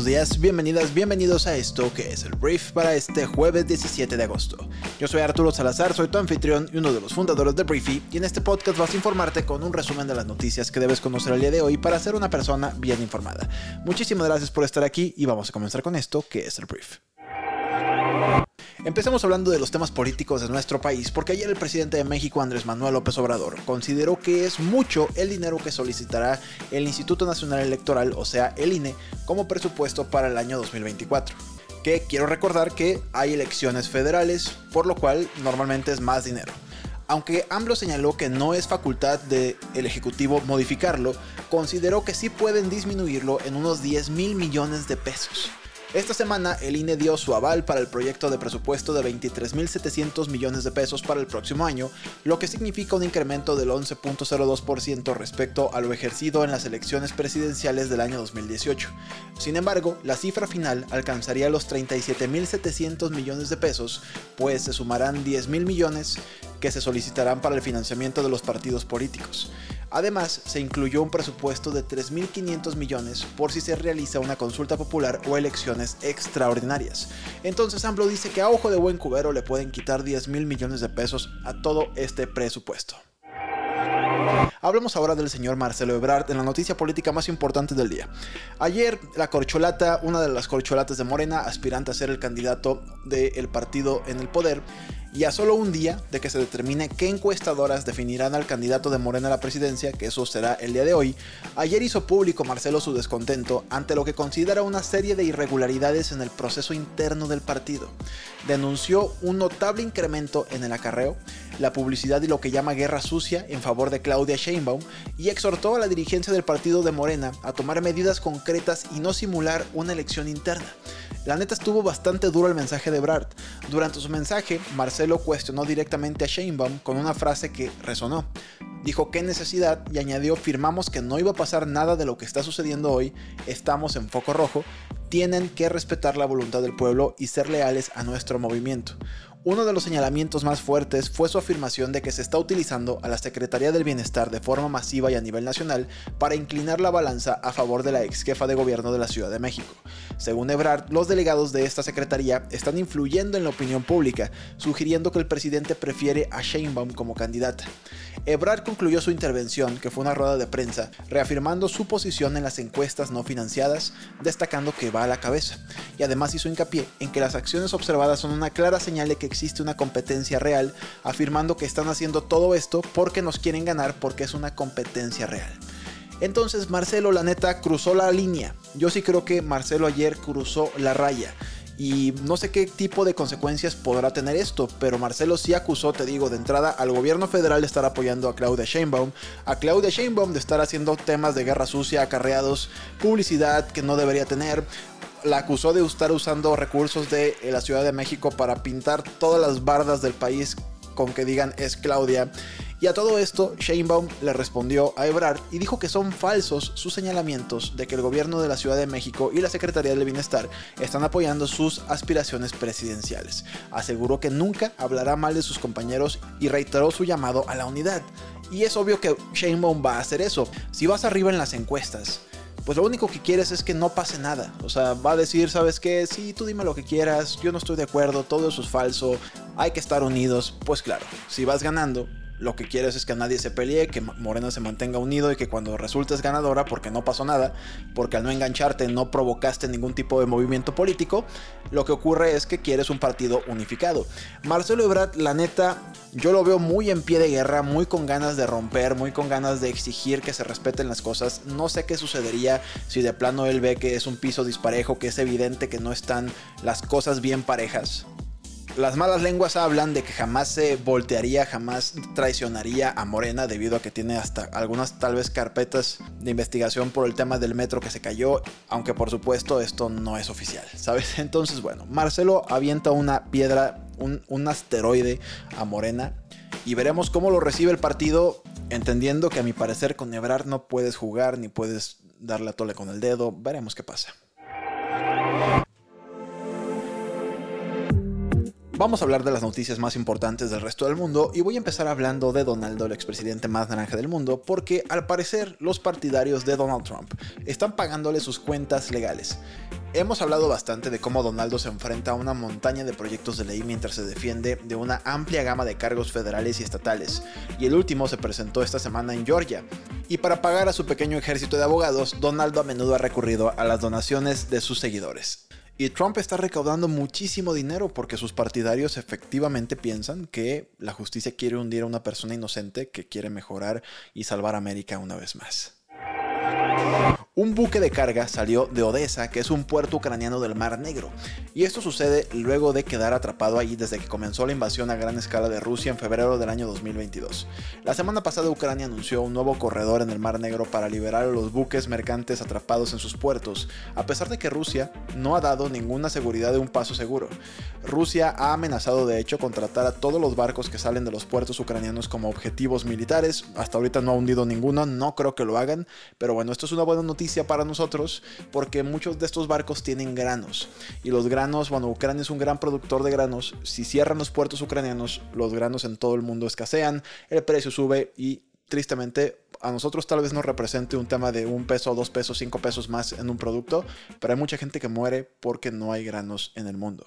Buenos días, bienvenidas, bienvenidos a esto que es el brief para este jueves 17 de agosto. Yo soy Arturo Salazar, soy tu anfitrión y uno de los fundadores de Briefy y en este podcast vas a informarte con un resumen de las noticias que debes conocer el día de hoy para ser una persona bien informada. Muchísimas gracias por estar aquí y vamos a comenzar con esto que es el brief. Empecemos hablando de los temas políticos de nuestro país, porque ayer el presidente de México, Andrés Manuel López Obrador, consideró que es mucho el dinero que solicitará el Instituto Nacional Electoral, o sea, el INE, como presupuesto para el año 2024. Que quiero recordar que hay elecciones federales, por lo cual normalmente es más dinero. Aunque AMLO señaló que no es facultad del Ejecutivo modificarlo, consideró que sí pueden disminuirlo en unos 10 mil millones de pesos. Esta semana el INE dio su aval para el proyecto de presupuesto de 23.700 millones de pesos para el próximo año, lo que significa un incremento del 11.02% respecto a lo ejercido en las elecciones presidenciales del año 2018. Sin embargo, la cifra final alcanzaría los 37.700 millones de pesos, pues se sumarán 10.000 millones que se solicitarán para el financiamiento de los partidos políticos. Además, se incluyó un presupuesto de 3.500 millones por si se realiza una consulta popular o elecciones extraordinarias. Entonces AMLO dice que a ojo de buen cubero le pueden quitar 10.000 millones de pesos a todo este presupuesto. Hablemos ahora del señor Marcelo Ebrard en la noticia política más importante del día. Ayer la corcholata, una de las corcholatas de Morena, aspirante a ser el candidato del partido en el poder, y a solo un día de que se determine qué encuestadoras definirán al candidato de Morena a la presidencia, que eso será el día de hoy, ayer hizo público Marcelo su descontento ante lo que considera una serie de irregularidades en el proceso interno del partido. Denunció un notable incremento en el acarreo, la publicidad y lo que llama guerra sucia en favor de Claudia Sheinbaum y exhortó a la dirigencia del partido de Morena a tomar medidas concretas y no simular una elección interna. La neta estuvo bastante duro el mensaje de Brad. Durante su mensaje, Marcelo cuestionó directamente a Sheinbaum con una frase que resonó. Dijo qué necesidad y añadió firmamos que no iba a pasar nada de lo que está sucediendo hoy, estamos en foco rojo, tienen que respetar la voluntad del pueblo y ser leales a nuestro movimiento. Uno de los señalamientos más fuertes fue su afirmación de que se está utilizando a la Secretaría del Bienestar de forma masiva y a nivel nacional para inclinar la balanza a favor de la ex jefa de gobierno de la Ciudad de México. Según Ebrard, los delegados de esta secretaría están influyendo en la opinión pública, sugiriendo que el presidente prefiere a Sheinbaum como candidata. Ebrard concluyó su intervención, que fue una rueda de prensa, reafirmando su posición en las encuestas no financiadas, destacando que va a la cabeza, y además hizo hincapié en que las acciones observadas son una clara señal de que existe una competencia real, afirmando que están haciendo todo esto porque nos quieren ganar porque es una competencia real. Entonces Marcelo, la neta, cruzó la línea. Yo sí creo que Marcelo ayer cruzó la raya. Y no sé qué tipo de consecuencias podrá tener esto, pero Marcelo sí acusó, te digo, de entrada al gobierno federal de estar apoyando a Claudia Sheinbaum, a Claudia Sheinbaum de estar haciendo temas de guerra sucia, acarreados, publicidad que no debería tener, la acusó de estar usando recursos de la Ciudad de México para pintar todas las bardas del país con que digan es Claudia. Y a todo esto, Sheinbaum le respondió a Ebrard y dijo que son falsos sus señalamientos de que el gobierno de la Ciudad de México y la Secretaría del Bienestar están apoyando sus aspiraciones presidenciales. Aseguró que nunca hablará mal de sus compañeros y reiteró su llamado a la unidad. Y es obvio que Sheinbaum va a hacer eso. Si vas arriba en las encuestas, pues lo único que quieres es que no pase nada. O sea, va a decir, ¿sabes qué? Sí, tú dime lo que quieras, yo no estoy de acuerdo, todo eso es falso, hay que estar unidos. Pues claro, si vas ganando, lo que quieres es que nadie se pelee, que Morena se mantenga unido y que cuando resultes ganadora, porque no pasó nada, porque al no engancharte no provocaste ningún tipo de movimiento político, lo que ocurre es que quieres un partido unificado. Marcelo Ebrard, la neta, yo lo veo muy en pie de guerra, muy con ganas de romper, muy con ganas de exigir que se respeten las cosas. No sé qué sucedería si de plano él ve que es un piso disparejo, que es evidente que no están las cosas bien parejas. Las malas lenguas hablan de que jamás se voltearía, jamás traicionaría a Morena debido a que tiene hasta algunas tal vez carpetas de investigación por el tema del metro que se cayó, aunque por supuesto esto no es oficial, ¿sabes? Entonces, bueno, Marcelo avienta una piedra, un, asteroide a Morena y veremos cómo lo recibe el partido Entendiendo que a mi parecer con Ebrard no puedes jugar ni puedes darle la tole con el dedo, veremos qué pasa. Vamos a hablar de las noticias más importantes del resto del mundo y voy a empezar hablando de Donaldo, el expresidente más naranja del mundo, porque al parecer los partidarios de Donald Trump están pagándole sus cuentas legales. Hemos hablado bastante de cómo Donaldo se enfrenta a una montaña de proyectos de ley mientras se defiende de una amplia gama de cargos federales y estatales, y el último se presentó esta semana en Georgia. Y para pagar a su pequeño ejército de abogados, Donaldo a menudo ha recurrido a las donaciones de sus seguidores. Y Trump está recaudando muchísimo dinero porque sus partidarios efectivamente piensan que la justicia quiere hundir a una persona inocente que quiere mejorar y salvar a América una vez más. Un buque de carga salió de Odessa, que es un puerto ucraniano del Mar Negro, y esto sucede luego de quedar atrapado ahí desde que comenzó la invasión a gran escala de Rusia en febrero del año 2022. La semana pasada Ucrania anunció un nuevo corredor en el Mar Negro para liberar a los buques mercantes atrapados en sus puertos, a pesar de que Rusia no ha dado ninguna seguridad de un paso seguro. Rusia ha amenazado de hecho contratar a todos los barcos que salen de los puertos ucranianos como objetivos militares, hasta ahorita no ha hundido ninguno, no creo que lo hagan, pero bueno, esto es una buena noticia para nosotros porque muchos de estos barcos tienen granos y los granos, bueno, Ucrania es un gran productor de granos, si cierran los puertos ucranianos, los granos en todo el mundo escasean, el precio sube y tristemente a nosotros tal vez nos represente un tema de un peso, dos pesos, cinco pesos más en un producto, pero hay mucha gente que muere porque no hay granos en el mundo.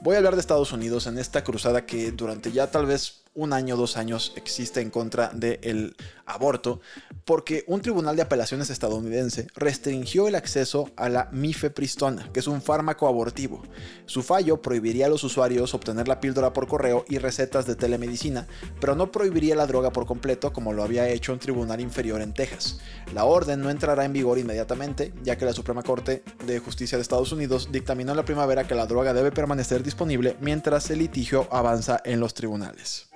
Voy a hablar de Estados Unidos en esta cruzada que durante ya tal vez un año, dos años existe en contra del aborto, porque un tribunal de apelaciones estadounidense restringió el acceso a la mifepristona, que es un fármaco abortivo. Su fallo prohibiría a los usuarios obtener la píldora por correo y recetas de telemedicina, pero no prohibiría la droga por completo como lo había hecho un tribunal inferior en Texas. La orden no entrará en vigor inmediatamente, ya que la Suprema Corte de Justicia de Estados Unidos dictaminó en la primavera que la droga debe permanecer disponible mientras el litigio avanza en los tribunales.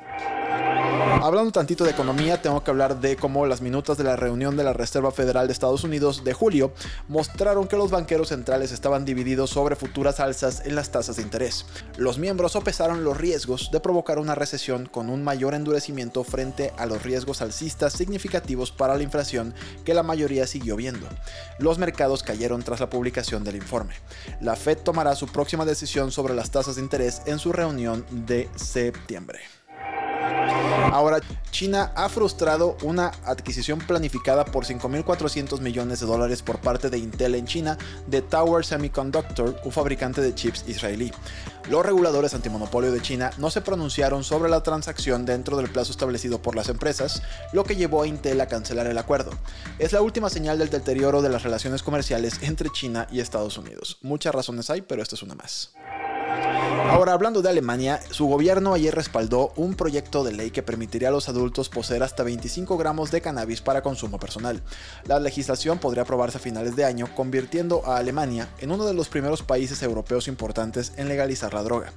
Hablando tantito de economía, tengo que hablar de cómo las minutas de la reunión de la Reserva Federal de Estados Unidos de julio mostraron que los banqueros centrales estaban divididos sobre futuras alzas en las tasas de interés. Los miembros sopesaron los riesgos de provocar una recesión con un mayor endurecimiento frente a los riesgos alcistas significativos para la inflación que la mayoría siguió viendo. Los mercados cayeron tras la publicación del informe. La Fed tomará su próxima decisión sobre las tasas de interés en su reunión de septiembre. Ahora, China ha frustrado una adquisición planificada por 5.400 millones de dólares por parte de Intel en China de Tower Semiconductor, un fabricante de chips israelí. Los reguladores antimonopolio de China no se pronunciaron sobre la transacción dentro del plazo establecido por las empresas, lo que llevó a Intel a cancelar el acuerdo. Es la última señal del deterioro de las relaciones comerciales entre China y Estados Unidos. Muchas razones hay, pero esta es una más. Ahora, hablando de Alemania, su gobierno ayer respaldó un proyecto de ley que permitiría a los adultos poseer hasta 25 gramos de cannabis para consumo personal. La legislación podría aprobarse a finales de año, convirtiendo a Alemania en uno de los primeros países europeos importantes en legalizar la droga.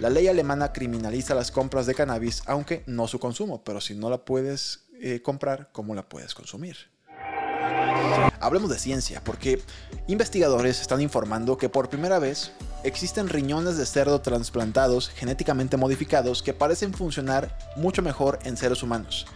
La ley alemana criminaliza las compras de cannabis, aunque no su consumo, pero si no la puedes eh, comprar, ¿cómo la puedes consumir? Hablemos de ciencia, porque investigadores están informando que por primera vez existen riñones de cerdo trasplantados genéticamente modificados que parecen funcionar mucho mejor en seres humanos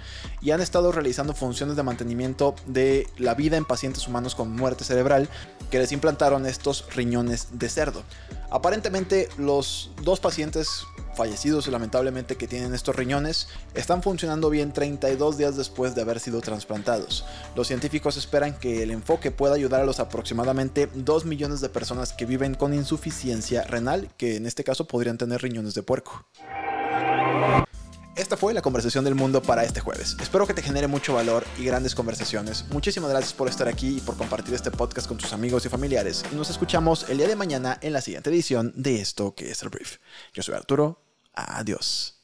y han estado realizando funciones de mantenimiento de la vida en pacientes humanos con muerte cerebral que les implantaron estos riñones de cerdo. Aparentemente los dos pacientes fallecidos lamentablemente que tienen estos riñones están funcionando bien 32 días después de haber sido trasplantados. Los científicos esperan que el enfoque pueda ayudar a los aproximadamente 2 millones de personas que viven con insuficiencia renal, que en este caso podrían tener riñones de puerco. Esta fue la conversación del mundo para este jueves. Espero que te genere mucho valor y grandes conversaciones. Muchísimas gracias por estar aquí y por compartir este podcast con tus amigos y familiares. Y nos escuchamos el día de mañana en la siguiente edición de esto que es el brief. Yo soy Arturo. Adiós.